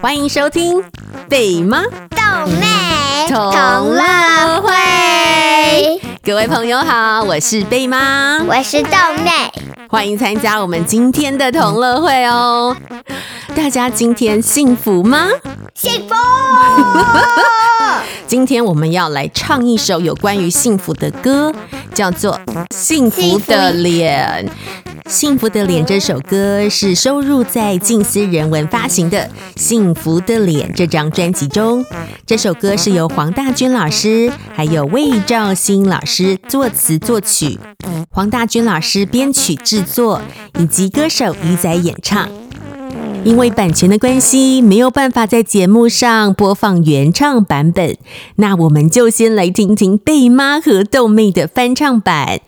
欢迎收听贝妈豆妹同乐会。各位朋友好，我是贝妈，我是豆妹，欢迎参加我们今天的同乐会哦。大家今天幸福吗？幸福。今天我们要来唱一首有关于幸福的歌，叫做《幸福的脸》。幸福的脸这首歌是收录在静思人文发行的《幸福的脸》这张专辑中。这首歌是由黄大军老师还有魏兆兴老师作词作曲，黄大军老师编曲制作，以及歌手鱼仔演唱。因为版权的关系，没有办法在节目上播放原唱版本，那我们就先来听听贝妈和豆妹的翻唱版。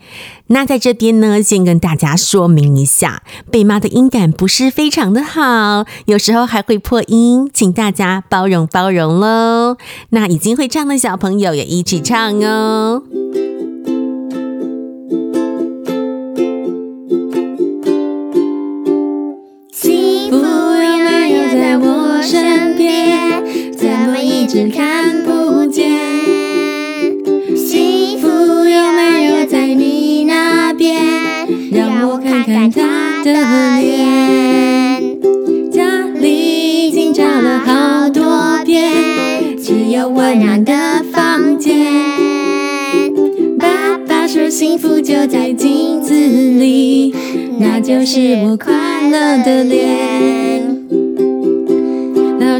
那在这边呢，先跟大家说明一下，贝妈的音感不是非常的好，有时候还会破音，请大家包容包容喽。那已经会唱的小朋友也一起唱哦。只看不见，幸福有没有在你那边？让我看看他的脸。家里已经找了好多遍，只有温暖的房间。爸爸说幸福就在镜子里，那就是我快乐的脸。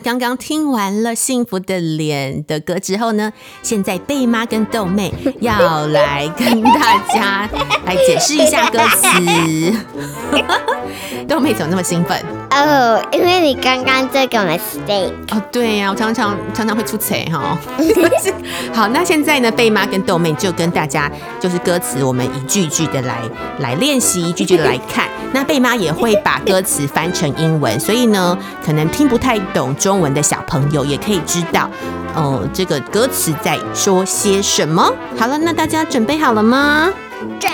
刚刚听完了《幸福的脸》的歌之后呢，现在贝妈跟豆妹 要来跟大家来解释一下歌词。豆妹怎么那么兴奋？哦，因为你刚刚这个 mistake。哦，对呀、啊，我常常常常会出错哈。好，那现在呢，贝妈跟豆妹就跟大家就是歌词，我们一句一句的来来练习，一句句的来看。那贝妈也会把歌词翻成英文，所以呢，可能听不太懂中文的小朋友也可以知道，哦、呃，这个歌词在说些什么。好了，那大家准备好了吗？准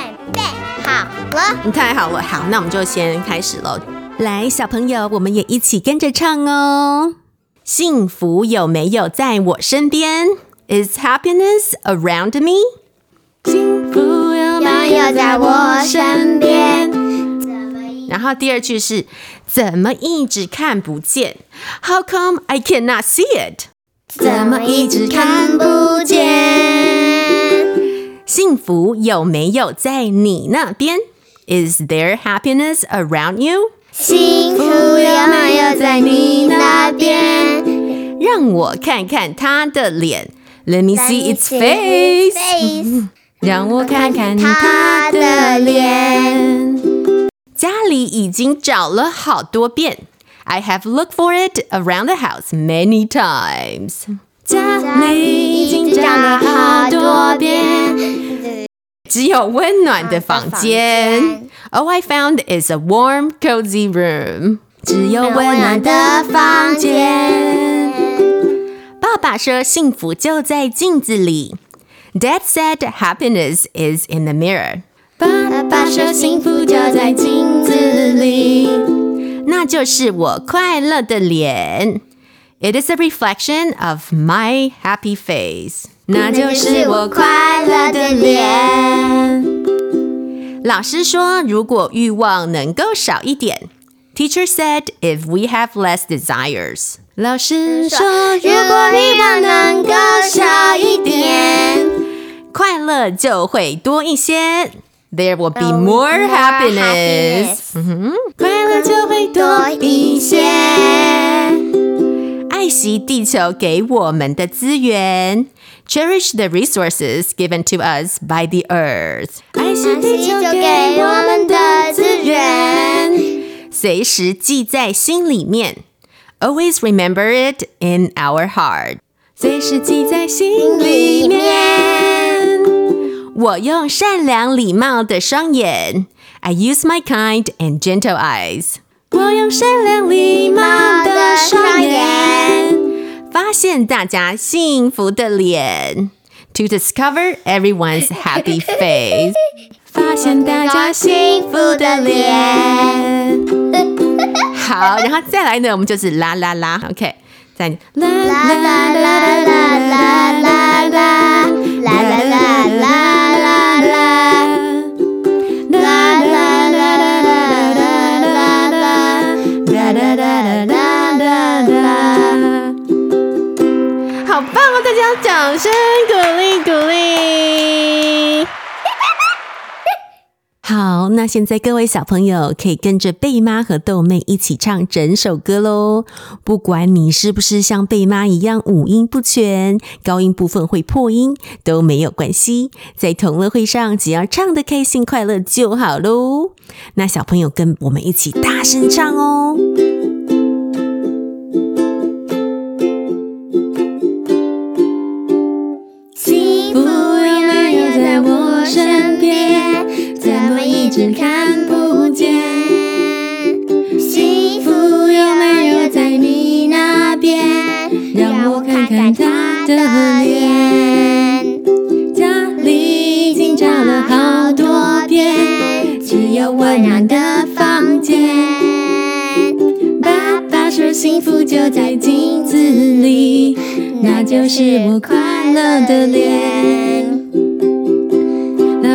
太好了，好，那我们就先开始喽。来，小朋友，我们也一起跟着唱哦。幸福有没有在我身边？Is happiness around me？幸福有没有在我身边？然后第二句是怎么一直看不见？How come I cannot see it？怎么一直看不见？幸福有没有在你那边 ？Is there happiness around you？幸福有没有在你那边？让我看看他的脸，Let me see its face。让我看看他的脸。家里已经找了好多遍，I have looked for it around the house many times。家里已经找了好多遍， 只有温暖的房间。All I found is a warm, cozy room。只有温暖的房间。爸爸说幸福就在镜子里。Dad said happiness is in the mirror。爸爸说幸福就在镜子里，那就是我快乐的脸。It is a reflection of my happy face。 那就是我快乐的脸。老师说，如果欲望能够少一点，Teacher said if we have less desires。老师说，如果欲望能够少一点，快乐就会多一些。there will be more happiness。嗯哼，快乐就会多一些。爱惜地球给我们的资源，cherish the resources given to us by the earth。爱惜地球给我们的资源，随时记在心里面，always remember it in our heart。随时记在心里面。我用善良礼貌的双眼，I use my kind and gentle eyes。 我用善良礼貌的双眼，发现大家幸福的脸，To discover everyone's happy face。发现大家幸福的脸。好，然后再来呢，我们就是啦啦啦，OK。在啦啦啦啦啦啦啦啦啦啦啦啦啦家掌声鼓励鼓励。好，那现在各位小朋友可以跟着贝妈和豆妹一起唱整首歌喽。不管你是不是像贝妈一样五音不全，高音部分会破音都没有关系，在同乐会上只要唱得开心快乐就好喽。那小朋友跟我们一起大声唱哦。身边？怎么一直看不见？幸福有没有在你那边？让我看看他的脸。家里已经找了好多遍，只有温暖的房间。爸爸说幸福就在镜子里，那就是我快乐的脸。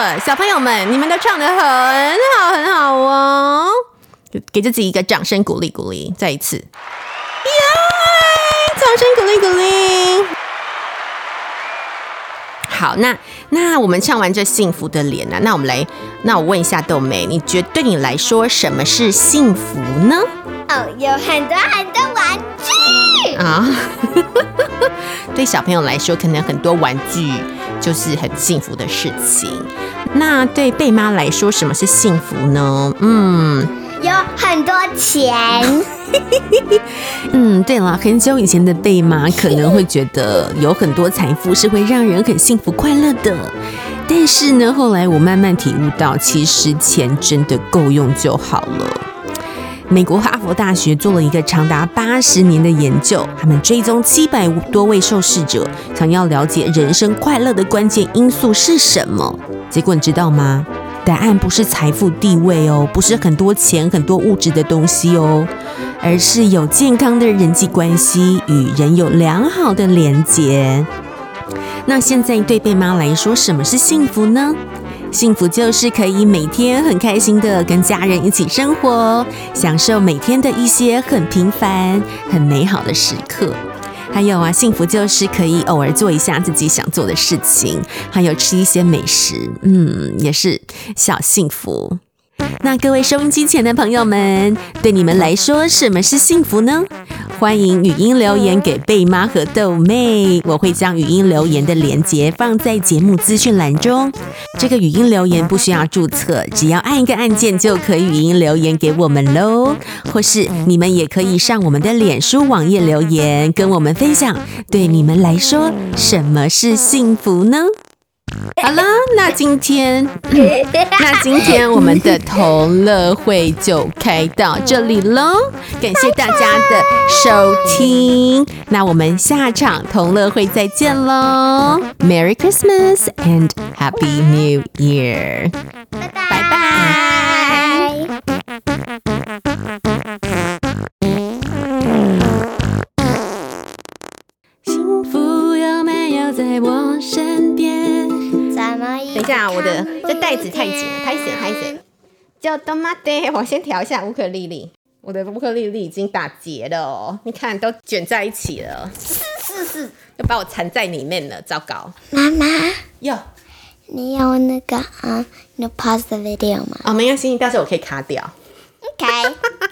了！小朋友们，你们都唱的很好，很好哦！给自己一个掌声鼓励鼓励，再一次，耶！掌声鼓励鼓励。好，那那我们唱完这幸福的脸呢、啊？那我们来，那我问一下豆妹，你觉得对你来说什么是幸福呢？哦，有很多很多玩具啊，对小朋友来说，可能很多玩具就是很幸福的事情。那对贝妈来说，什么是幸福呢？嗯，有很多钱。嗯，对了，很久以前的贝妈可能会觉得有很多财富是会让人很幸福快乐的，但是呢，后来我慢慢体悟到，其实钱真的够用就好了。美国哈佛大学做了一个长达八十年的研究，他们追踪七百多位受试者，想要了解人生快乐的关键因素是什么。结果你知道吗？答案不是财富地位哦，不是很多钱很多物质的东西哦，而是有健康的人际关系与人有良好的连结。那现在对贝妈来说，什么是幸福呢？幸福就是可以每天很开心的跟家人一起生活，享受每天的一些很平凡、很美好的时刻。还有啊，幸福就是可以偶尔做一下自己想做的事情，还有吃一些美食，嗯，也是小幸福。那各位收音机前的朋友们，对你们来说，什么是幸福呢？欢迎语音留言给贝妈和豆妹，我会将语音留言的连结放在节目资讯栏中。这个语音留言不需要注册，只要按一个按键就可以语音留言给我们喽。或是你们也可以上我们的脸书网页留言，跟我们分享，对你们来说，什么是幸福呢？好了，那今天，那今天我们的同乐会就开到这里喽，感谢大家的收听，那我们下场同乐会再见喽，Merry Christmas and Happy New Year，拜拜拜拜。幸福有没有在我身边？么等一下，我的这袋子太紧了，拍谁拍谁？叫多玛德，我先调一下乌克丽丽。我的乌克丽丽已经打结了哦，你看都卷在一起了，是是，都把我缠在里面了，糟糕！妈妈，哟，你有那个啊，你 pause the video 吗哦，没关系，到时候我可以卡掉。？OK。